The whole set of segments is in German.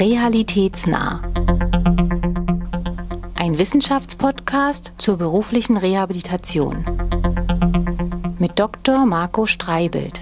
Realitätsnah. Ein Wissenschaftspodcast zur beruflichen Rehabilitation. Mit Dr. Marco Streibelt.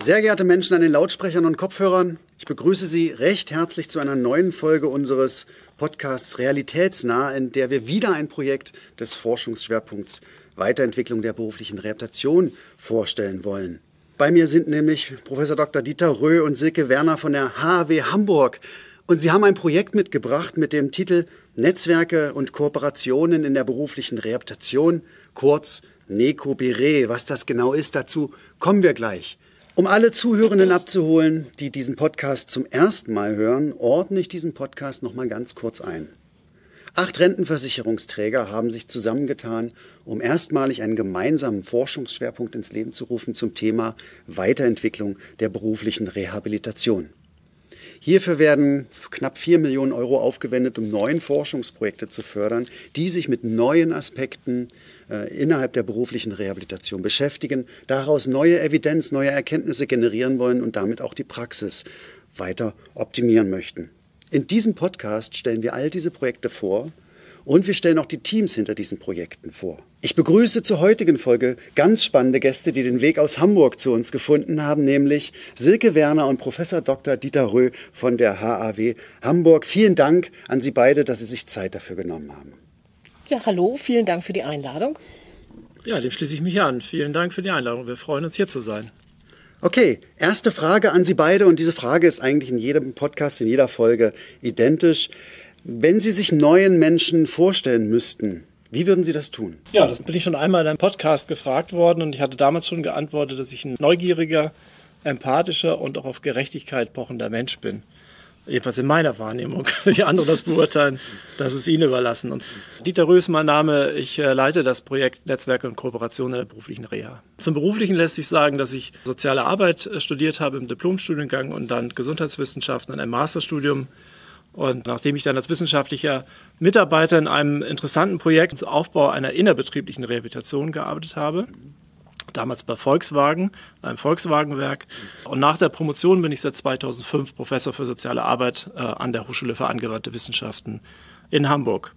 Sehr geehrte Menschen an den Lautsprechern und Kopfhörern, ich begrüße Sie recht herzlich zu einer neuen Folge unseres Podcasts Realitätsnah, in der wir wieder ein Projekt des Forschungsschwerpunkts Weiterentwicklung der beruflichen Rehabilitation vorstellen wollen. Bei mir sind nämlich Professor Dr. Dieter Röh und Silke Werner von der HAW Hamburg. Und sie haben ein Projekt mitgebracht mit dem Titel Netzwerke und Kooperationen in der beruflichen Rehabilitation, kurz NECOBERE. Was das genau ist, dazu kommen wir gleich. Um alle Zuhörenden abzuholen, die diesen Podcast zum ersten Mal hören, ordne ich diesen Podcast noch mal ganz kurz ein. Acht Rentenversicherungsträger haben sich zusammengetan, um erstmalig einen gemeinsamen Forschungsschwerpunkt ins Leben zu rufen zum Thema Weiterentwicklung der beruflichen Rehabilitation. Hierfür werden knapp vier Millionen Euro aufgewendet, um neun Forschungsprojekte zu fördern, die sich mit neuen Aspekten äh, innerhalb der beruflichen Rehabilitation beschäftigen, daraus neue Evidenz, neue Erkenntnisse generieren wollen und damit auch die Praxis weiter optimieren möchten. In diesem Podcast stellen wir all diese Projekte vor und wir stellen auch die Teams hinter diesen Projekten vor. Ich begrüße zur heutigen Folge ganz spannende Gäste, die den Weg aus Hamburg zu uns gefunden haben, nämlich Silke Werner und Professor Dr. Dieter Röh von der HAW Hamburg. Vielen Dank an Sie beide, dass Sie sich Zeit dafür genommen haben. Ja, hallo, vielen Dank für die Einladung. Ja, dem schließe ich mich an. Vielen Dank für die Einladung. Wir freuen uns, hier zu sein. Okay, erste Frage an Sie beide und diese Frage ist eigentlich in jedem Podcast, in jeder Folge identisch. Wenn Sie sich neuen Menschen vorstellen müssten, wie würden Sie das tun? Ja, das bin ich schon einmal in einem Podcast gefragt worden und ich hatte damals schon geantwortet, dass ich ein neugieriger, empathischer und auch auf Gerechtigkeit pochender Mensch bin. Jedenfalls in meiner Wahrnehmung. Wie andere das beurteilen, das ist Ihnen überlassen. Und Dieter Röh ist mein Name. Ich äh, leite das Projekt Netzwerke und Kooperation in der beruflichen Reha. Zum Beruflichen lässt sich sagen, dass ich soziale Arbeit äh, studiert habe im Diplomstudiengang und dann Gesundheitswissenschaften in einem Masterstudium. Und nachdem ich dann als wissenschaftlicher Mitarbeiter in einem interessanten Projekt zum Aufbau einer innerbetrieblichen Rehabilitation gearbeitet habe, damals bei Volkswagen, einem Volkswagenwerk. Und nach der Promotion bin ich seit 2005 Professor für soziale Arbeit äh, an der Hochschule für angewandte Wissenschaften in Hamburg.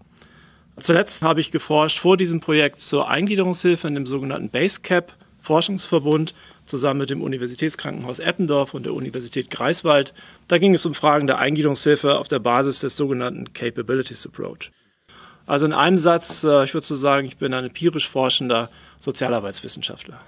Zuletzt habe ich geforscht vor diesem Projekt zur Eingliederungshilfe in dem sogenannten BaseCap Forschungsverbund zusammen mit dem Universitätskrankenhaus Eppendorf und der Universität Greifswald. Da ging es um Fragen der Eingliederungshilfe auf der Basis des sogenannten Capabilities Approach. Also in einem Satz, äh, ich würde so sagen, ich bin ein empirisch forschender Sozialarbeitswissenschaftler.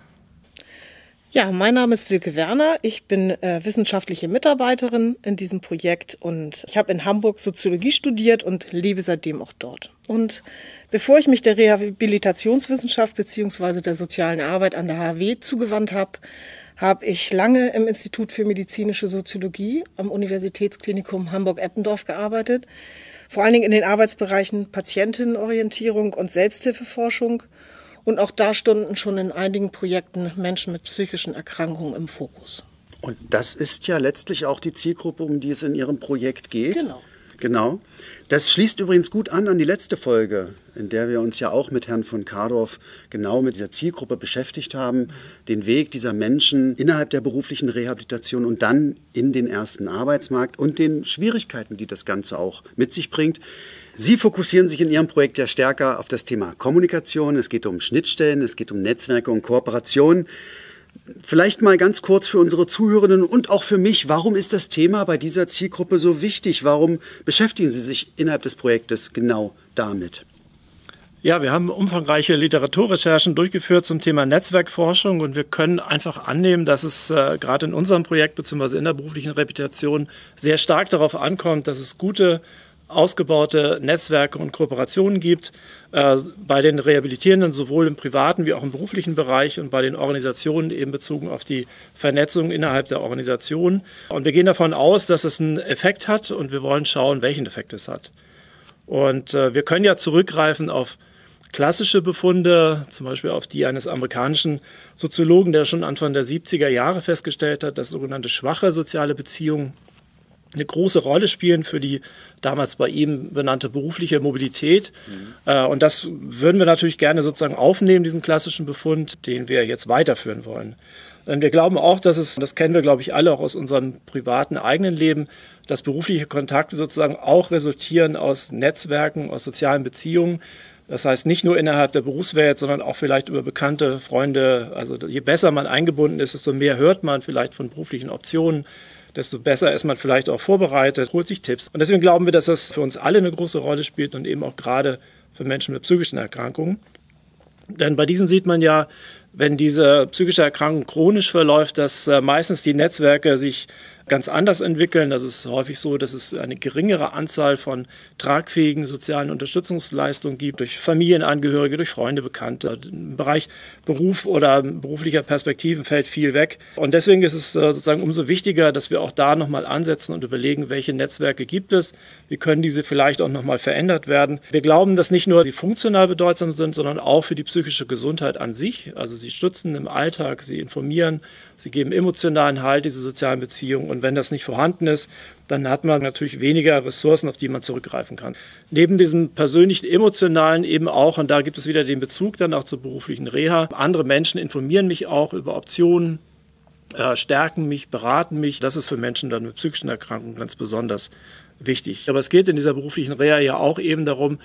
Ja, mein Name ist Silke Werner. Ich bin äh, wissenschaftliche Mitarbeiterin in diesem Projekt und ich habe in Hamburg Soziologie studiert und lebe seitdem auch dort. Und bevor ich mich der Rehabilitationswissenschaft beziehungsweise der sozialen Arbeit an der HW zugewandt habe, habe ich lange im Institut für medizinische Soziologie am Universitätsklinikum Hamburg-Eppendorf gearbeitet, vor allen Dingen in den Arbeitsbereichen Patientinnenorientierung und Selbsthilfeforschung und auch da stunden schon in einigen Projekten Menschen mit psychischen Erkrankungen im Fokus. Und das ist ja letztlich auch die Zielgruppe, um die es in Ihrem Projekt geht. Genau. Genau. Das schließt übrigens gut an an die letzte Folge, in der wir uns ja auch mit Herrn von Kardorf genau mit dieser Zielgruppe beschäftigt haben, den Weg dieser Menschen innerhalb der beruflichen Rehabilitation und dann in den ersten Arbeitsmarkt und den Schwierigkeiten, die das Ganze auch mit sich bringt. Sie fokussieren sich in Ihrem Projekt ja stärker auf das Thema Kommunikation. Es geht um Schnittstellen, es geht um Netzwerke und Kooperation. Vielleicht mal ganz kurz für unsere Zuhörenden und auch für mich, warum ist das Thema bei dieser Zielgruppe so wichtig? Warum beschäftigen Sie sich innerhalb des Projektes genau damit? Ja, wir haben umfangreiche Literaturrecherchen durchgeführt zum Thema Netzwerkforschung und wir können einfach annehmen, dass es äh, gerade in unserem Projekt bzw. in der beruflichen Reputation sehr stark darauf ankommt, dass es gute ausgebaute Netzwerke und Kooperationen gibt äh, bei den Rehabilitierenden sowohl im privaten wie auch im beruflichen Bereich und bei den Organisationen eben bezogen auf die Vernetzung innerhalb der Organisation. Und wir gehen davon aus, dass es einen Effekt hat und wir wollen schauen, welchen Effekt es hat. Und äh, wir können ja zurückgreifen auf klassische Befunde, zum Beispiel auf die eines amerikanischen Soziologen, der schon Anfang der 70er Jahre festgestellt hat, dass sogenannte schwache soziale Beziehungen eine große Rolle spielen für die damals bei ihm benannte berufliche Mobilität. Mhm. und das würden wir natürlich gerne sozusagen aufnehmen, diesen klassischen Befund, den wir jetzt weiterführen wollen. Wir glauben auch, dass es, das kennen wir, glaube ich, alle auch aus unserem privaten eigenen Leben, dass berufliche Kontakte sozusagen auch resultieren aus Netzwerken, aus sozialen Beziehungen. Das heißt, nicht nur innerhalb der Berufswelt, sondern auch vielleicht über bekannte Freunde. Also je besser man eingebunden ist, desto mehr hört man vielleicht von beruflichen Optionen, desto besser ist man vielleicht auch vorbereitet, holt sich Tipps. Und deswegen glauben wir, dass das für uns alle eine große Rolle spielt und eben auch gerade für Menschen mit psychischen Erkrankungen. Denn bei diesen sieht man ja, wenn diese psychische Erkrankung chronisch verläuft, dass äh, meistens die Netzwerke sich ganz anders entwickeln. Das ist häufig so, dass es eine geringere Anzahl von tragfähigen sozialen Unterstützungsleistungen gibt, durch Familienangehörige, durch Freunde, Bekannte. Im Bereich Beruf oder beruflicher Perspektiven fällt viel weg. Und deswegen ist es äh, sozusagen umso wichtiger, dass wir auch da nochmal ansetzen und überlegen, welche Netzwerke gibt es, wie können diese vielleicht auch nochmal verändert werden. Wir glauben, dass nicht nur sie funktional bedeutsam sind, sondern auch für die psychische Gesundheit an sich. Also sie stützen im Alltag, sie informieren, sie geben emotionalen Halt, diese sozialen Beziehungen. Und wenn das nicht vorhanden ist, dann hat man natürlich weniger Ressourcen, auf die man zurückgreifen kann. Neben diesem persönlichen, emotionalen eben auch, und da gibt es wieder den Bezug dann auch zur beruflichen Reha, andere Menschen informieren mich auch über Optionen, äh, stärken mich, beraten mich. Das ist für Menschen dann mit psychischen Erkrankungen ganz besonders wichtig. Aber es geht in dieser beruflichen Reha ja auch eben darum,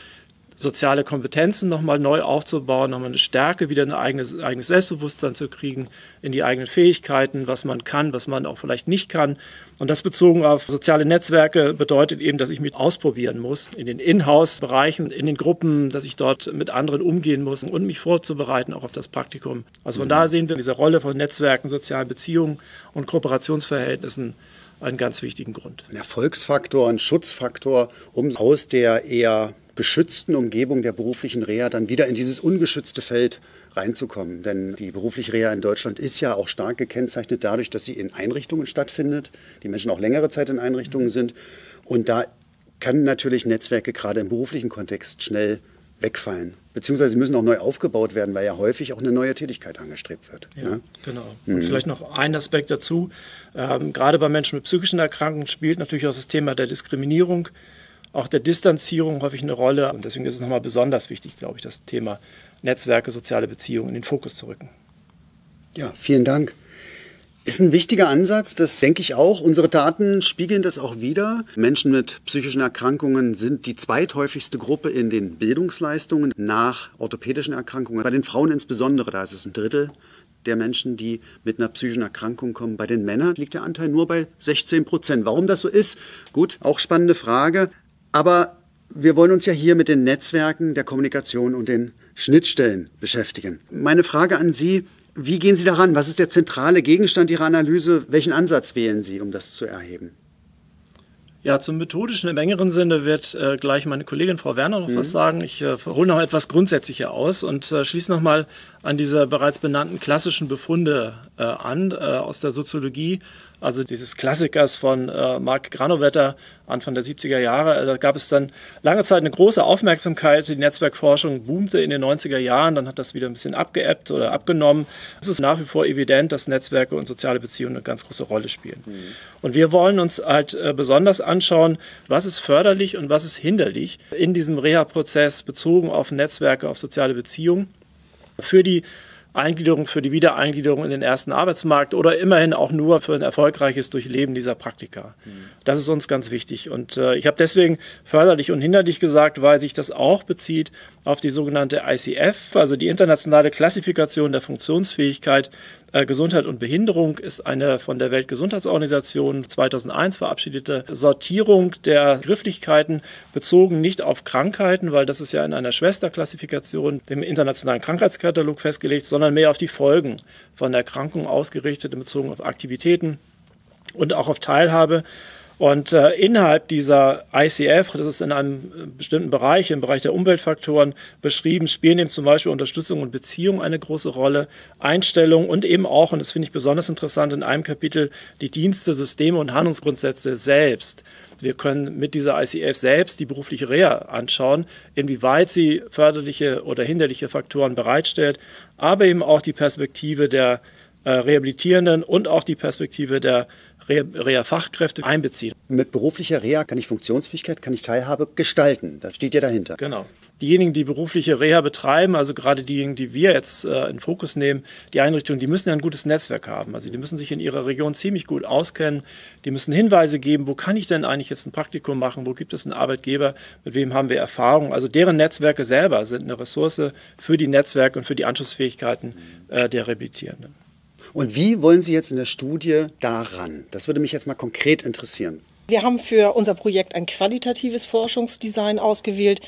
soziale Kompetenzen nochmal neu aufzubauen, nochmal eine Stärke, wieder ein eigenes, eigenes Selbstbewusstsein zu kriegen, in die eigenen Fähigkeiten, was man kann, was man auch vielleicht nicht kann. Und das bezogen auf soziale Netzwerke bedeutet eben, dass ich mich ausprobieren muss in den Inhouse-Bereichen, in den Gruppen, dass ich dort mit anderen umgehen muss und mich vorzubereiten, auch auf das Praktikum. Also von mhm. daher sehen wir diese Rolle von Netzwerken, sozialen Beziehungen und Kooperationsverhältnissen einen ganz wichtigen Grund. Ein Erfolgsfaktor, ein Schutzfaktor, um aus der eher geschützten Umgebung der beruflichen Reha dann wieder in dieses ungeschützte Feld reinzukommen. Denn die berufliche Reha in Deutschland ist ja auch stark gekennzeichnet dadurch, dass sie in Einrichtungen stattfindet, die Menschen auch längere Zeit in Einrichtungen sind. Und da kann natürlich Netzwerke gerade im beruflichen Kontext schnell wegfallen. Beziehungsweise sie müssen auch neu aufgebaut werden, weil ja häufig auch eine neue Tätigkeit angestrebt wird. Ja, ne? genau. Und mhm. vielleicht noch ein Aspekt dazu. Ähm, gerade bei Menschen mit psychischen Erkrankungen spielt natürlich auch das Thema der Diskriminierung auch der Distanzierung häufig eine Rolle. Und deswegen ist es nochmal besonders wichtig, glaube ich, das Thema Netzwerke, soziale Beziehungen in den Fokus zu rücken. Ja, vielen Dank. Ist ein wichtiger Ansatz, das denke ich auch. Unsere Daten spiegeln das auch wieder. Menschen mit psychischen Erkrankungen sind die zweithäufigste Gruppe in den Bildungsleistungen nach orthopädischen Erkrankungen. Bei den Frauen insbesondere, da ist es ein Drittel der Menschen, die mit einer psychischen Erkrankung kommen. Bei den Männern liegt der Anteil nur bei 16 Prozent. Warum das so ist? Gut, auch spannende Frage. Aber wir wollen uns ja hier mit den Netzwerken der Kommunikation und den Schnittstellen beschäftigen. Meine Frage an Sie, wie gehen Sie daran? Was ist der zentrale Gegenstand Ihrer Analyse? Welchen Ansatz wählen Sie, um das zu erheben? Ja, zum methodischen im engeren Sinne wird äh, gleich meine Kollegin Frau Werner noch mhm. was sagen. Ich äh, hole noch etwas grundsätzlicher aus und äh, schließe noch mal an diese bereits benannten klassischen Befunde äh, an äh, aus der Soziologie also dieses Klassikers von äh, Mark Granovetter Anfang der 70er Jahre. Also da gab es dann lange Zeit eine große Aufmerksamkeit. Die Netzwerkforschung boomte in den 90er Jahren, dann hat das wieder ein bisschen abgeebbt oder abgenommen. Es ist nach wie vor evident, dass Netzwerke und soziale Beziehungen eine ganz große Rolle spielen. Mhm. Und wir wollen uns halt äh, besonders anschauen, was ist förderlich und was ist hinderlich in diesem Reha-Prozess bezogen auf Netzwerke, auf soziale Beziehungen. Für die Eingliederung für die Wiedereingliederung in den ersten Arbeitsmarkt oder immerhin auch nur für ein erfolgreiches Durchleben dieser Praktika. Mhm. Das ist uns ganz wichtig. Und äh, ich habe deswegen förderlich und hinderlich gesagt, weil sich das auch bezieht auf die sogenannte ICF, also die internationale Klassifikation der Funktionsfähigkeit äh, Gesundheit und Behinderung ist eine von der Weltgesundheitsorganisation 2001 verabschiedete Sortierung der Grifflichkeiten bezogen nicht auf Krankheiten, weil das ist ja in einer Schwesterklassifikation, dem internationalen Krankheitskatalog festgelegt, sondern mehr auf die Folgen von Erkrankungen ausgerichtet, bezogen auf Aktivitäten und auch auf Teilhabe. Und äh, innerhalb dieser ICF, das ist in einem äh, bestimmten Bereich, im Bereich der Umweltfaktoren beschrieben, spielen eben zum Beispiel Unterstützung und Beziehung eine große Rolle, Einstellung und eben auch, und das finde ich besonders interessant, in einem Kapitel die Dienste, Systeme und Handlungsgrundsätze selbst. Wir können mit dieser ICF selbst die berufliche Reha anschauen, inwieweit sie förderliche oder hinderliche Faktoren bereitstellt, aber eben auch die Perspektive der äh, Rehabilitierenden und auch die Perspektive der Reha-Fachkräfte einbeziehen. Mit beruflicher Reha kann ich Funktionsfähigkeit, kann ich Teilhabe gestalten. Das steht ja dahinter. Genau. Diejenigen, die berufliche Reha betreiben, also gerade diejenigen, die wir jetzt äh, in Fokus nehmen, die Einrichtungen, die müssen ja ein gutes Netzwerk haben. Also die müssen sich in ihrer Region ziemlich gut auskennen. Die müssen Hinweise geben, wo kann ich denn eigentlich jetzt ein Praktikum machen, wo gibt es einen Arbeitgeber, mit wem haben wir Erfahrung. Also deren Netzwerke selber sind eine Ressource für die Netzwerke und für die Anschlussfähigkeiten äh, der Rehabilitierenden. Und wie wollen Sie jetzt in der Studie daran? Das würde mich jetzt mal konkret interessieren. Wir haben für unser Projekt ein qualitatives Forschungsdesign ausgewählt,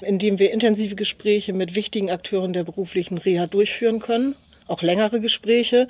in dem wir intensive Gespräche mit wichtigen Akteuren der beruflichen Reha durchführen können, auch längere Gespräche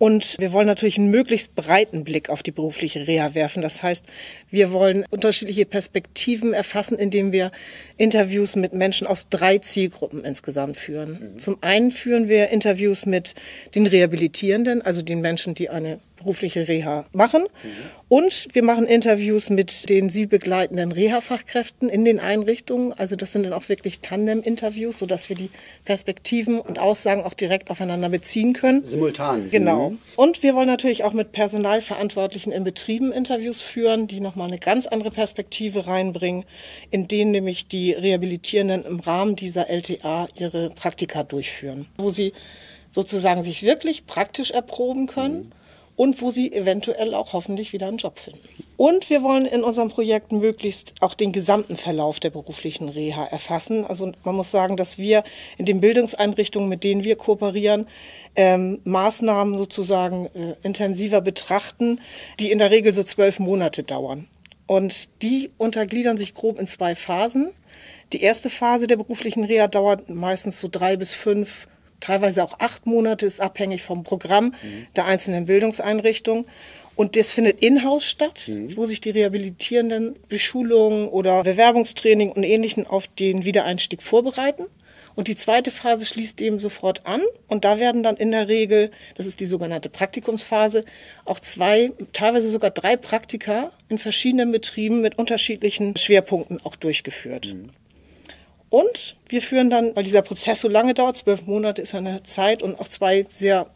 und wir wollen natürlich einen möglichst breiten Blick auf die berufliche Reha werfen. Das heißt, wir wollen unterschiedliche Perspektiven erfassen, indem wir Interviews mit Menschen aus drei Zielgruppen insgesamt führen. Mhm. Zum einen führen wir Interviews mit den Rehabilitierenden, also den Menschen, die eine berufliche Reha machen. Mhm. Und wir machen Interviews mit den sie begleitenden Reha-Fachkräften in den Einrichtungen. Also das sind dann auch wirklich Tandem-Interviews, sodass wir die Perspektiven und Aussagen auch direkt aufeinander beziehen können. Simultan. Genau. Und wir wollen natürlich auch mit Personalverantwortlichen in Betrieben Interviews führen, die nochmal eine ganz andere Perspektive reinbringen, in denen nämlich die Rehabilitierenden im Rahmen dieser LTA ihre Praktika durchführen, wo sie sozusagen sich wirklich praktisch erproben können. Mhm und wo sie eventuell auch hoffentlich wieder einen Job finden. Und wir wollen in unserem Projekt möglichst auch den gesamten Verlauf der beruflichen Reha erfassen. Also man muss sagen, dass wir in den Bildungseinrichtungen, mit denen wir kooperieren, ähm, Maßnahmen sozusagen äh, intensiver betrachten, die in der Regel so zwölf Monate dauern. Und die untergliedern sich grob in zwei Phasen. Die erste Phase der beruflichen Reha dauert meistens so drei bis fünf teilweise auch acht Monate, ist abhängig vom Programm mhm. der einzelnen Bildungseinrichtungen. Und das findet in-house statt, mhm. wo sich die Rehabilitierenden Beschulungen oder Bewerbungstraining und Ähnlichen auf den Wiedereinstieg vorbereiten. Und die zweite Phase schließt dem sofort an. Und da werden dann in der Regel, das ist die sogenannte Praktikumsphase, auch zwei, teilweise sogar drei Praktika in verschiedenen Betrieben mit unterschiedlichen Schwerpunkten auch durchgeführt. Mhm. Und wir führen dann, weil dieser Prozess so lange dauert, zwölf Monate ist eine Zeit und auch zwei sehr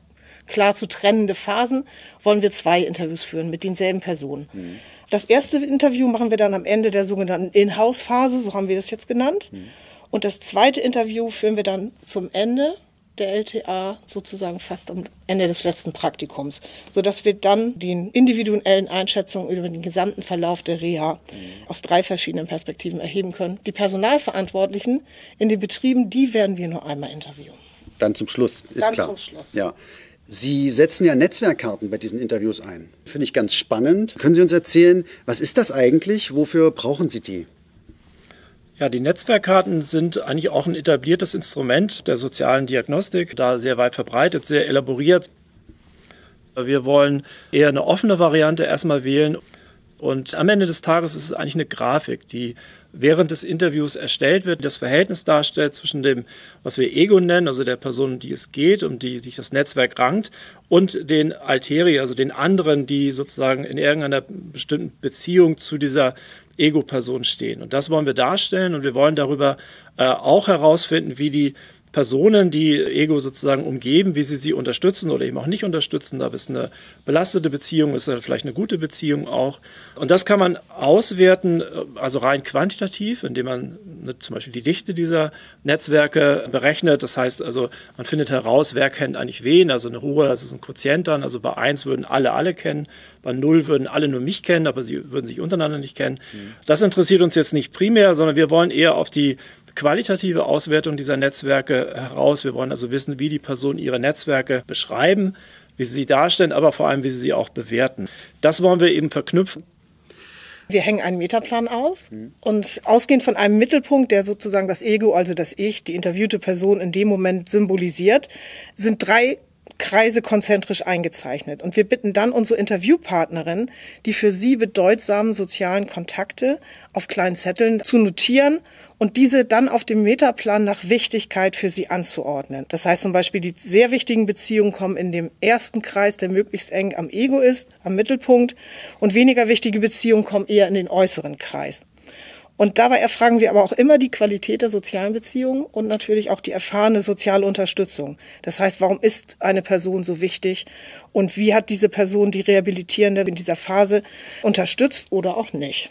klar zu trennende Phasen, wollen wir zwei Interviews führen mit denselben Personen. Mhm. Das erste Interview machen wir dann am Ende der sogenannten In-House-Phase, so haben wir das jetzt genannt. Mhm. Und das zweite Interview führen wir dann zum Ende der LTA sozusagen fast am Ende des letzten Praktikums, sodass wir dann die individuellen Einschätzungen über den gesamten Verlauf der Reha aus drei verschiedenen Perspektiven erheben können. Die Personalverantwortlichen in den Betrieben, die werden wir nur einmal interviewen. Dann zum Schluss, ist dann klar. Zum Schluss. Ja. Sie setzen ja Netzwerkkarten bei diesen Interviews ein. Finde ich ganz spannend. Können Sie uns erzählen, was ist das eigentlich? Wofür brauchen Sie die? Ja, die Netzwerkkarten sind eigentlich auch ein etabliertes Instrument der sozialen Diagnostik, da sehr weit verbreitet, sehr elaboriert. Wir wollen eher eine offene Variante erstmal wählen. Und am Ende des Tages ist es eigentlich eine Grafik, die während des Interviews erstellt wird, das Verhältnis darstellt zwischen dem, was wir Ego nennen, also der Person, die es geht, um die sich das Netzwerk rankt, und den Alteri, also den anderen, die sozusagen in irgendeiner bestimmten Beziehung zu dieser Ego-Person stehen. Und das wollen wir darstellen und wir wollen darüber äh, auch herausfinden, wie die Personen, die Ego sozusagen umgeben, wie sie sie unterstützen oder eben auch nicht unterstützen. Da ist eine belastete Beziehung, ist vielleicht eine gute Beziehung auch. Und das kann man auswerten, also rein quantitativ, indem man zum Beispiel die Dichte dieser Netzwerke berechnet. Das heißt also, man findet heraus, wer kennt eigentlich wen. Also eine hohe, das ist ein Quotient dann. Also bei eins würden alle alle kennen. Bei null würden alle nur mich kennen, aber sie würden sich untereinander nicht kennen. Mhm. Das interessiert uns jetzt nicht primär, sondern wir wollen eher auf die qualitative Auswertung dieser Netzwerke heraus. Wir wollen also wissen, wie die Personen ihre Netzwerke beschreiben, wie sie sie darstellen, aber vor allem, wie sie sie auch bewerten. Das wollen wir eben verknüpfen. Wir hängen einen Metaplan auf und ausgehend von einem Mittelpunkt, der sozusagen das Ego, also das Ich, die interviewte Person in dem Moment symbolisiert, sind drei Kreise konzentrisch eingezeichnet. Und wir bitten dann unsere Interviewpartnerin, die für sie bedeutsamen sozialen Kontakte auf kleinen Zetteln zu notieren und diese dann auf dem Metaplan nach Wichtigkeit für sie anzuordnen. Das heißt zum Beispiel, die sehr wichtigen Beziehungen kommen in dem ersten Kreis, der möglichst eng am Ego ist, am Mittelpunkt, und weniger wichtige Beziehungen kommen eher in den äußeren Kreis. Und dabei erfragen wir aber auch immer die Qualität der sozialen Beziehungen und natürlich auch die erfahrene soziale Unterstützung. Das heißt, warum ist eine Person so wichtig und wie hat diese Person die Rehabilitierende in dieser Phase unterstützt oder auch nicht?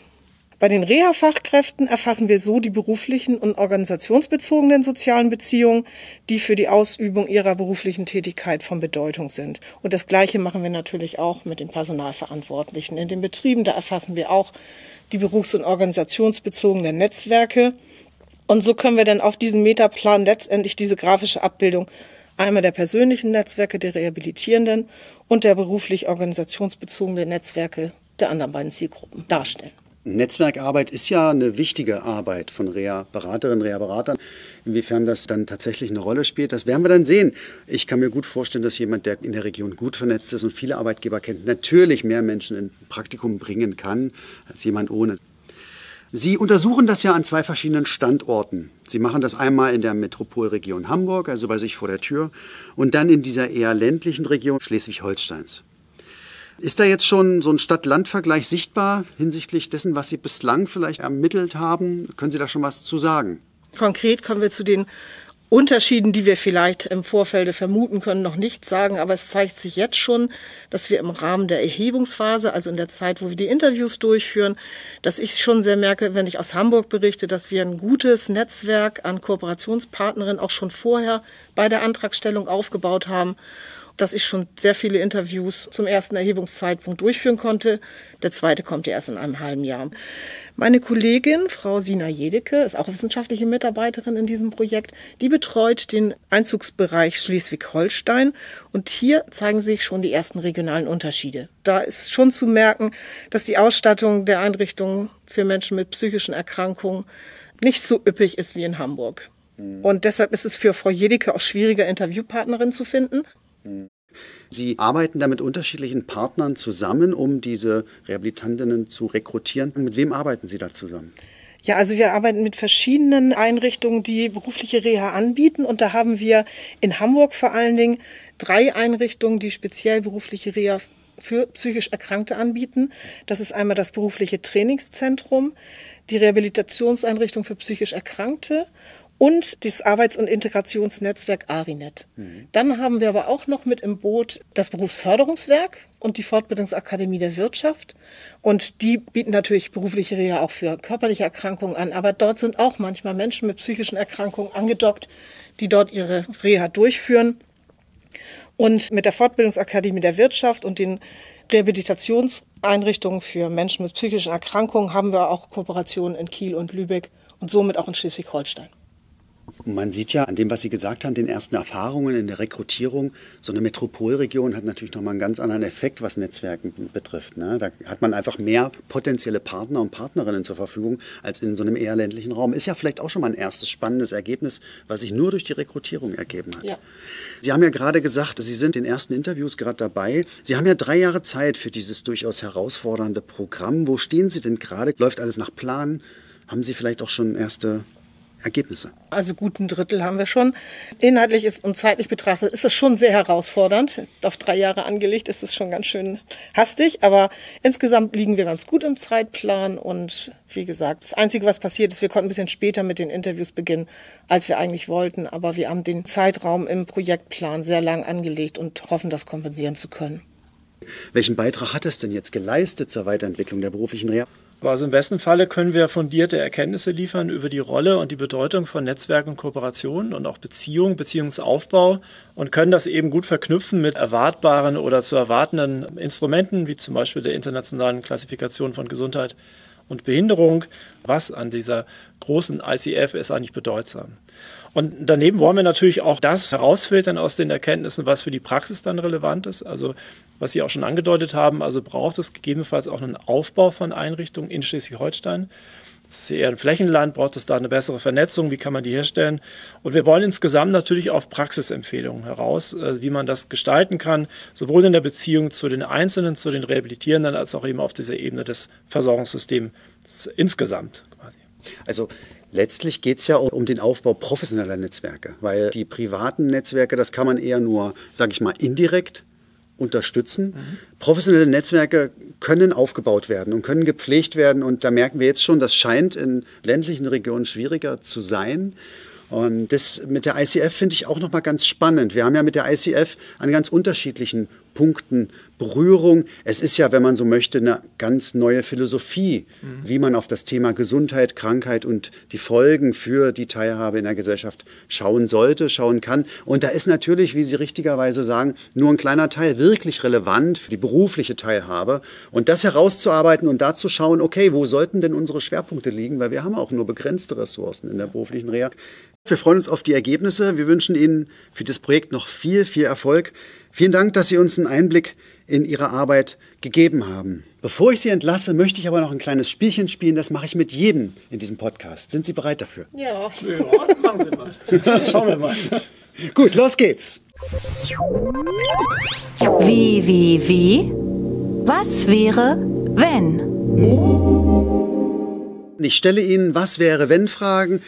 Bei den Reha-Fachkräften erfassen wir so die beruflichen und organisationsbezogenen sozialen Beziehungen, die für die Ausübung ihrer beruflichen Tätigkeit von Bedeutung sind. Und das Gleiche machen wir natürlich auch mit den Personalverantwortlichen. In den Betrieben, da erfassen wir auch die berufs- und organisationsbezogenen Netzwerke. Und so können wir dann auf diesen Metaplan letztendlich diese grafische Abbildung einmal der persönlichen Netzwerke der Rehabilitierenden und der beruflich organisationsbezogenen Netzwerke der anderen beiden Zielgruppen darstellen. Netzwerkarbeit ist ja eine wichtige Arbeit von Reha-Beraterinnen, Reha-Beratern. Inwiefern das dann tatsächlich eine Rolle spielt, das werden wir dann sehen. Ich kann mir gut vorstellen, dass jemand, der in der Region gut vernetzt ist und viele Arbeitgeber kennt, natürlich mehr Menschen in Praktikum bringen kann als jemand ohne. Sie untersuchen das ja an zwei verschiedenen Standorten. Sie machen das einmal in der Metropolregion Hamburg, also bei sich vor der Tür, und dann in dieser eher ländlichen Region Schleswig-Holsteins. Ist da jetzt schon so ein Stadt-Land-Vergleich sichtbar hinsichtlich dessen, was Sie bislang vielleicht ermittelt haben? Können Sie da schon was zu sagen? Konkret kommen wir zu den Unterschieden, die wir vielleicht im Vorfeld vermuten können, noch nicht sagen, aber es zeigt sich jetzt schon, dass wir im Rahmen der Erhebungsphase, also in der Zeit, wo wir die Interviews durchführen, dass ich schon sehr merke, wenn ich aus Hamburg berichte, dass wir ein gutes Netzwerk an Kooperationspartnerinnen auch schon vorher bei der Antragstellung aufgebaut haben dass ich schon sehr viele Interviews zum ersten Erhebungszeitpunkt durchführen konnte. Der zweite kommt ja erst in einem halben Jahr. Meine Kollegin, Frau Sina Jedecke, ist auch wissenschaftliche Mitarbeiterin in diesem Projekt. Die betreut den Einzugsbereich Schleswig-Holstein und hier zeigen sich schon die ersten regionalen Unterschiede. Da ist schon zu merken, dass die Ausstattung der Einrichtungen für Menschen mit psychischen Erkrankungen nicht so üppig ist wie in Hamburg. Mhm. Und deshalb ist es für Frau Jedecke auch schwieriger, Interviewpartnerin zu finden. Sie arbeiten da mit unterschiedlichen Partnern zusammen, um diese Rehabilitantinnen zu rekrutieren. Mit wem arbeiten Sie da zusammen? Ja, also wir arbeiten mit verschiedenen Einrichtungen, die berufliche Reha anbieten. Und da haben wir in Hamburg vor allen Dingen drei Einrichtungen, die speziell berufliche Reha für psychisch Erkrankte anbieten. Das ist einmal das berufliche Trainingszentrum, die Rehabilitationseinrichtung für psychisch Erkrankte und das Arbeits- und Integrationsnetzwerk ARINET. Mhm. Dann haben wir aber auch noch mit im Boot das Berufsförderungswerk und die Fortbildungsakademie der Wirtschaft. Und die bieten natürlich berufliche Reha auch für körperliche Erkrankungen an. Aber dort sind auch manchmal Menschen mit psychischen Erkrankungen angedockt, die dort ihre Reha durchführen. Und mit der Fortbildungsakademie der Wirtschaft und den Rehabilitationseinrichtungen für Menschen mit psychischen Erkrankungen haben wir auch Kooperationen in Kiel und Lübeck und somit auch in Schleswig-Holstein. Man sieht ja an dem, was Sie gesagt haben, den ersten Erfahrungen in der Rekrutierung, so eine Metropolregion hat natürlich nochmal einen ganz anderen Effekt, was Netzwerken betrifft. Ne? Da hat man einfach mehr potenzielle Partner und Partnerinnen zur Verfügung als in so einem eher ländlichen Raum. Ist ja vielleicht auch schon mal ein erstes spannendes Ergebnis, was sich nur durch die Rekrutierung ergeben hat. Ja. Sie haben ja gerade gesagt, Sie sind in den ersten Interviews gerade dabei. Sie haben ja drei Jahre Zeit für dieses durchaus herausfordernde Programm. Wo stehen Sie denn gerade? Läuft alles nach Plan? Haben Sie vielleicht auch schon erste Ergebnisse? Also guten Drittel haben wir schon. Inhaltlich ist und zeitlich betrachtet ist es schon sehr herausfordernd. Auf drei Jahre angelegt ist es schon ganz schön hastig, aber insgesamt liegen wir ganz gut im Zeitplan und wie gesagt, das Einzige, was passiert ist, wir konnten ein bisschen später mit den Interviews beginnen, als wir eigentlich wollten, aber wir haben den Zeitraum im Projektplan sehr lang angelegt und hoffen, das kompensieren zu können. Welchen Beitrag hat es denn jetzt geleistet zur Weiterentwicklung der beruflichen Reha? Also im besten Falle können wir fundierte Erkenntnisse liefern über die Rolle und die Bedeutung von Netzwerken und Kooperationen und auch Beziehung, Beziehungsaufbau und können das eben gut verknüpfen mit erwartbaren oder zu erwartenden Instrumenten, wie zum Beispiel der internationalen Klassifikation von Gesundheit und Behinderung. Was an dieser großen ICF ist eigentlich bedeutsam. Und daneben wollen wir natürlich auch das herausfiltern aus den Erkenntnissen, was für die Praxis dann relevant ist. Also was Sie auch schon angedeutet haben, also braucht es gegebenenfalls auch einen Aufbau von Einrichtungen in Schleswig-Holstein. Ist eher ein Flächenland, braucht es da eine bessere Vernetzung, wie kann man die herstellen? Und wir wollen insgesamt natürlich auf Praxisempfehlungen heraus, äh, wie man das gestalten kann, sowohl in der Beziehung zu den Einzelnen, zu den Rehabilitierenden, als auch eben auf dieser Ebene des Versorgungssystems insgesamt quasi. Also Letztlich geht es ja um den Aufbau professioneller Netzwerke, weil die privaten Netzwerke, das kann man eher nur, sage ich mal, indirekt unterstützen. Mhm. Professionelle Netzwerke können aufgebaut werden und können gepflegt werden. Und da merken wir jetzt schon, das scheint in ländlichen Regionen schwieriger zu sein. Und das mit der ICF finde ich auch nochmal ganz spannend. Wir haben ja mit der ICF an ganz unterschiedlichen Punkten Berührung. Es ist ja, wenn man so möchte, eine ganz neue Philosophie, mhm. wie man auf das Thema Gesundheit, Krankheit und die Folgen für die Teilhabe in der Gesellschaft schauen sollte, schauen kann. Und da ist natürlich, wie Sie richtigerweise sagen, nur ein kleiner Teil wirklich relevant für die berufliche Teilhabe. Und das herauszuarbeiten und da zu schauen, okay, wo sollten denn unsere Schwerpunkte liegen, weil wir haben auch nur begrenzte Ressourcen in der beruflichen Reha. Wir freuen uns auf die Ergebnisse. Wir wünschen Ihnen für das Projekt noch viel, viel Erfolg. Vielen Dank, dass Sie uns einen Einblick in Ihre Arbeit gegeben haben. Bevor ich Sie entlasse, möchte ich aber noch ein kleines Spielchen spielen. Das mache ich mit jedem in diesem Podcast. Sind Sie bereit dafür? Ja. ja machen Sie mal. Schauen wir mal. Gut, los geht's. Wie, wie, wie? Was wäre, wenn? Ich stelle Ihnen Was wäre, wenn Fragen.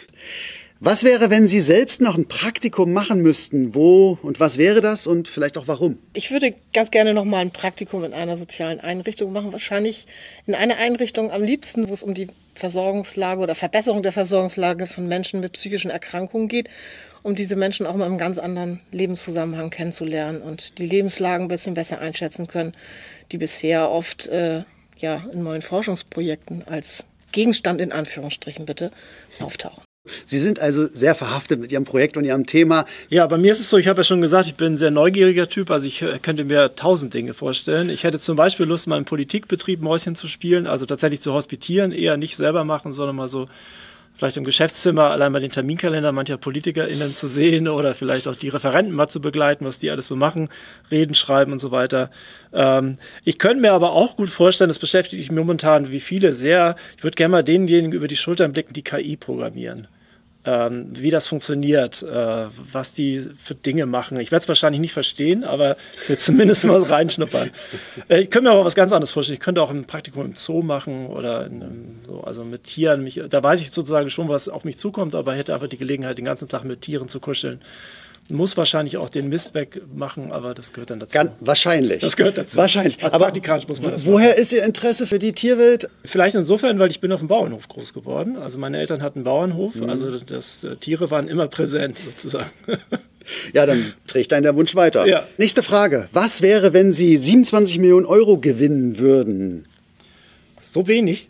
Was wäre, wenn Sie selbst noch ein Praktikum machen müssten? Wo und was wäre das und vielleicht auch warum? Ich würde ganz gerne noch mal ein Praktikum in einer sozialen Einrichtung machen. Wahrscheinlich in einer Einrichtung am liebsten, wo es um die Versorgungslage oder Verbesserung der Versorgungslage von Menschen mit psychischen Erkrankungen geht, um diese Menschen auch mal im ganz anderen Lebenszusammenhang kennenzulernen und die Lebenslagen ein bisschen besser einschätzen können, die bisher oft äh, ja in neuen Forschungsprojekten als Gegenstand in Anführungsstrichen bitte auftauchen. Sie sind also sehr verhaftet mit Ihrem Projekt und Ihrem Thema. Ja, bei mir ist es so, ich habe ja schon gesagt, ich bin ein sehr neugieriger Typ, also ich äh, könnte mir tausend Dinge vorstellen. Ich hätte zum Beispiel Lust, mal im Politikbetrieb Mäuschen zu spielen, also tatsächlich zu hospitieren, eher nicht selber machen, sondern mal so vielleicht im Geschäftszimmer allein mal den Terminkalender mancher PolitikerInnen zu sehen oder vielleicht auch die Referenten mal zu begleiten, was die alles so machen, reden, schreiben und so weiter. Ähm, ich könnte mir aber auch gut vorstellen, das beschäftigt mich momentan wie viele sehr, ich würde gerne mal denjenigen über die Schultern blicken, die KI programmieren ähm, wie das funktioniert, äh, was die für Dinge machen. Ich werde es wahrscheinlich nicht verstehen, aber ich will zumindest mal reinschnuppern. Äh, ich könnte mir aber was ganz anderes vorstellen. Ich könnte auch ein Praktikum im Zoo machen oder einem, so, also mit Tieren. Mich, da weiß ich sozusagen schon, was auf mich zukommt, aber hätte einfach die Gelegenheit, den ganzen Tag mit Tieren zu kuscheln muss wahrscheinlich auch den Mist wegmachen, aber das gehört dann dazu. Ganz, wahrscheinlich. Das gehört dazu. Wahrscheinlich. Als aber muss man das woher machen. ist Ihr Interesse für die Tierwelt? Vielleicht insofern, weil ich bin auf dem Bauernhof groß geworden. Also meine Eltern hatten einen Bauernhof, mhm. also das, äh, Tiere waren immer präsent sozusagen. Ja, dann trägt einen der Wunsch weiter. Ja. Nächste Frage. Was wäre, wenn Sie 27 Millionen Euro gewinnen würden? So wenig?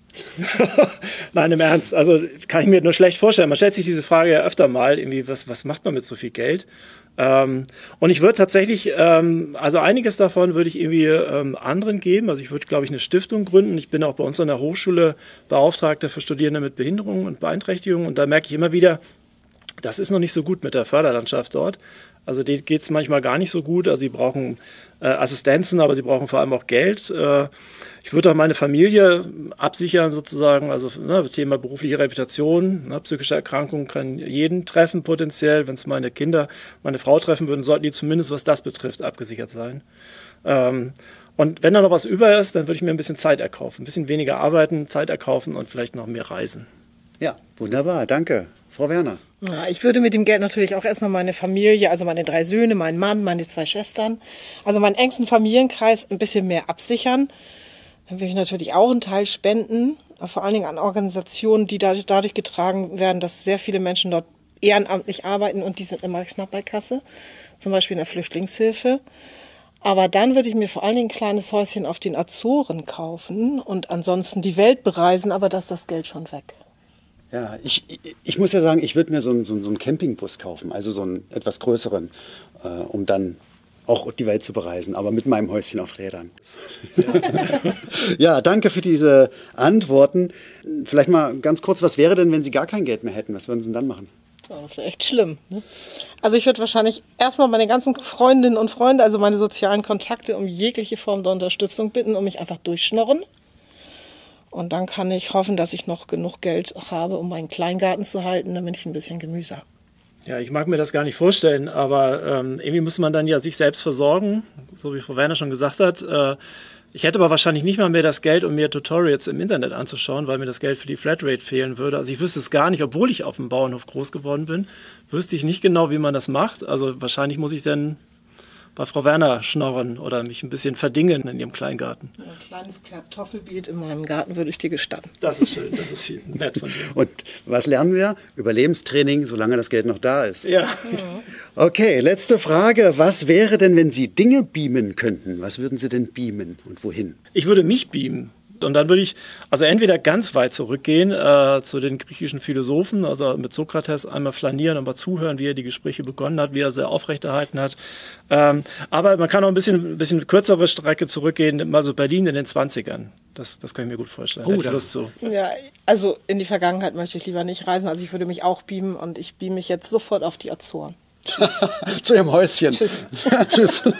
Nein, im Ernst. Also kann ich mir nur schlecht vorstellen. Man stellt sich diese Frage ja öfter mal, irgendwie, was, was macht man mit so viel Geld? Ähm, und ich würde tatsächlich, ähm, also einiges davon würde ich irgendwie ähm, anderen geben. Also ich würde, glaube ich, eine Stiftung gründen. Ich bin auch bei uns an der Hochschule Beauftragter für Studierende mit Behinderungen und Beeinträchtigungen. Und da merke ich immer wieder, das ist noch nicht so gut mit der Förderlandschaft dort. Also denen geht es manchmal gar nicht so gut. Also sie brauchen äh, Assistenzen, aber sie brauchen vor allem auch Geld. Äh, ich würde auch meine Familie absichern sozusagen, also ne, Thema berufliche Reputation, ne, psychische Erkrankung kann jeden treffen potenziell. Wenn es meine Kinder, meine Frau treffen würden, sollten die zumindest, was das betrifft, abgesichert sein. Ähm, und wenn da noch was über ist, dann würde ich mir ein bisschen Zeit erkaufen, ein bisschen weniger arbeiten, Zeit erkaufen und vielleicht noch mehr reisen. Ja, wunderbar, danke. Frau Werner. Ja, ich würde mit dem Geld natürlich auch erstmal meine Familie, also meine drei Söhne, meinen Mann, meine zwei Schwestern, also meinen engsten Familienkreis ein bisschen mehr absichern. Dann will ich natürlich auch einen Teil spenden, vor allen Dingen an Organisationen, die dadurch getragen werden, dass sehr viele Menschen dort ehrenamtlich arbeiten und die sind immer knapp bei Kasse, zum Beispiel in der Flüchtlingshilfe. Aber dann würde ich mir vor allen Dingen ein kleines Häuschen auf den Azoren kaufen und ansonsten die Welt bereisen, aber da ist das Geld schon weg. Ja, ich, ich muss ja sagen, ich würde mir so einen, so einen Campingbus kaufen, also so einen etwas größeren, äh, um dann auch die Welt zu bereisen, aber mit meinem Häuschen auf Rädern. Ja. ja, danke für diese Antworten. Vielleicht mal ganz kurz, was wäre denn, wenn Sie gar kein Geld mehr hätten? Was würden Sie denn dann machen? Das wäre echt schlimm. Ne? Also ich würde wahrscheinlich erstmal meine ganzen Freundinnen und Freunde, also meine sozialen Kontakte, um jegliche Form der Unterstützung bitten, um mich einfach durchschnorren. Und dann kann ich hoffen, dass ich noch genug Geld habe, um meinen Kleingarten zu halten, damit ich ein bisschen Gemüse habe. Ja, ich mag mir das gar nicht vorstellen, aber ähm, irgendwie muss man dann ja sich selbst versorgen, so wie Frau Werner schon gesagt hat. Äh, ich hätte aber wahrscheinlich nicht mal mehr das Geld, um mir Tutorials im Internet anzuschauen, weil mir das Geld für die Flatrate fehlen würde. Also ich wüsste es gar nicht, obwohl ich auf dem Bauernhof groß geworden bin, wüsste ich nicht genau, wie man das macht. Also wahrscheinlich muss ich dann bei Frau Werner schnorren oder mich ein bisschen verdingen in ihrem Kleingarten. Ein kleines Kartoffelbeet in meinem Garten würde ich dir gestatten. Das ist schön, das ist viel nett von dir. Und was lernen wir? Überlebenstraining, solange das Geld noch da ist. Ja. Okay, letzte Frage. Was wäre denn, wenn Sie Dinge beamen könnten? Was würden Sie denn beamen und wohin? Ich würde mich beamen. Und dann würde ich also entweder ganz weit zurückgehen äh, zu den griechischen Philosophen, also mit Sokrates einmal flanieren, aber zuhören, wie er die Gespräche begonnen hat, wie er sie aufrechterhalten hat. Ähm, aber man kann auch ein bisschen, ein bisschen kürzere Strecke zurückgehen, mal so Berlin in den 20ern. Das, das kann ich mir gut vorstellen. Oh, da- Lust zu. Ja, also in die Vergangenheit möchte ich lieber nicht reisen. Also ich würde mich auch beamen und ich beame mich jetzt sofort auf die Azoren. Zu Ihrem Häuschen. Tschüss. Tschüss.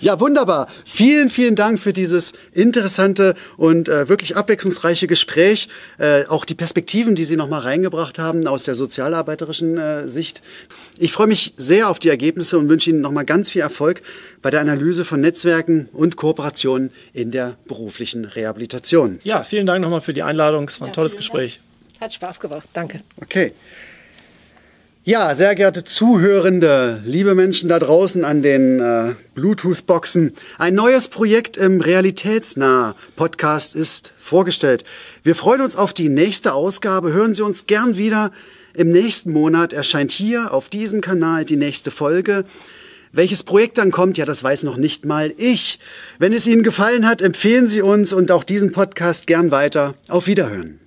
Ja, wunderbar. Vielen, vielen Dank für dieses interessante und äh, wirklich abwechslungsreiche Gespräch. Äh, auch die Perspektiven, die Sie nochmal reingebracht haben aus der sozialarbeiterischen äh, Sicht. Ich freue mich sehr auf die Ergebnisse und wünsche Ihnen nochmal ganz viel Erfolg bei der Analyse von Netzwerken und Kooperationen in der beruflichen Rehabilitation. Ja, vielen Dank nochmal für die Einladung. Es war ein Ja, tolles Gespräch. Hat Spaß gemacht. Danke. Okay. Ja, sehr geehrte Zuhörende, liebe Menschen da draußen an den äh, Bluetooth-Boxen, ein neues Projekt im Realitätsnah Podcast ist vorgestellt. Wir freuen uns auf die nächste Ausgabe. Hören Sie uns gern wieder. Im nächsten Monat erscheint hier auf diesem Kanal die nächste Folge. Welches Projekt dann kommt, ja, das weiß noch nicht mal ich. Wenn es Ihnen gefallen hat, empfehlen Sie uns und auch diesen Podcast gern weiter. Auf Wiederhören.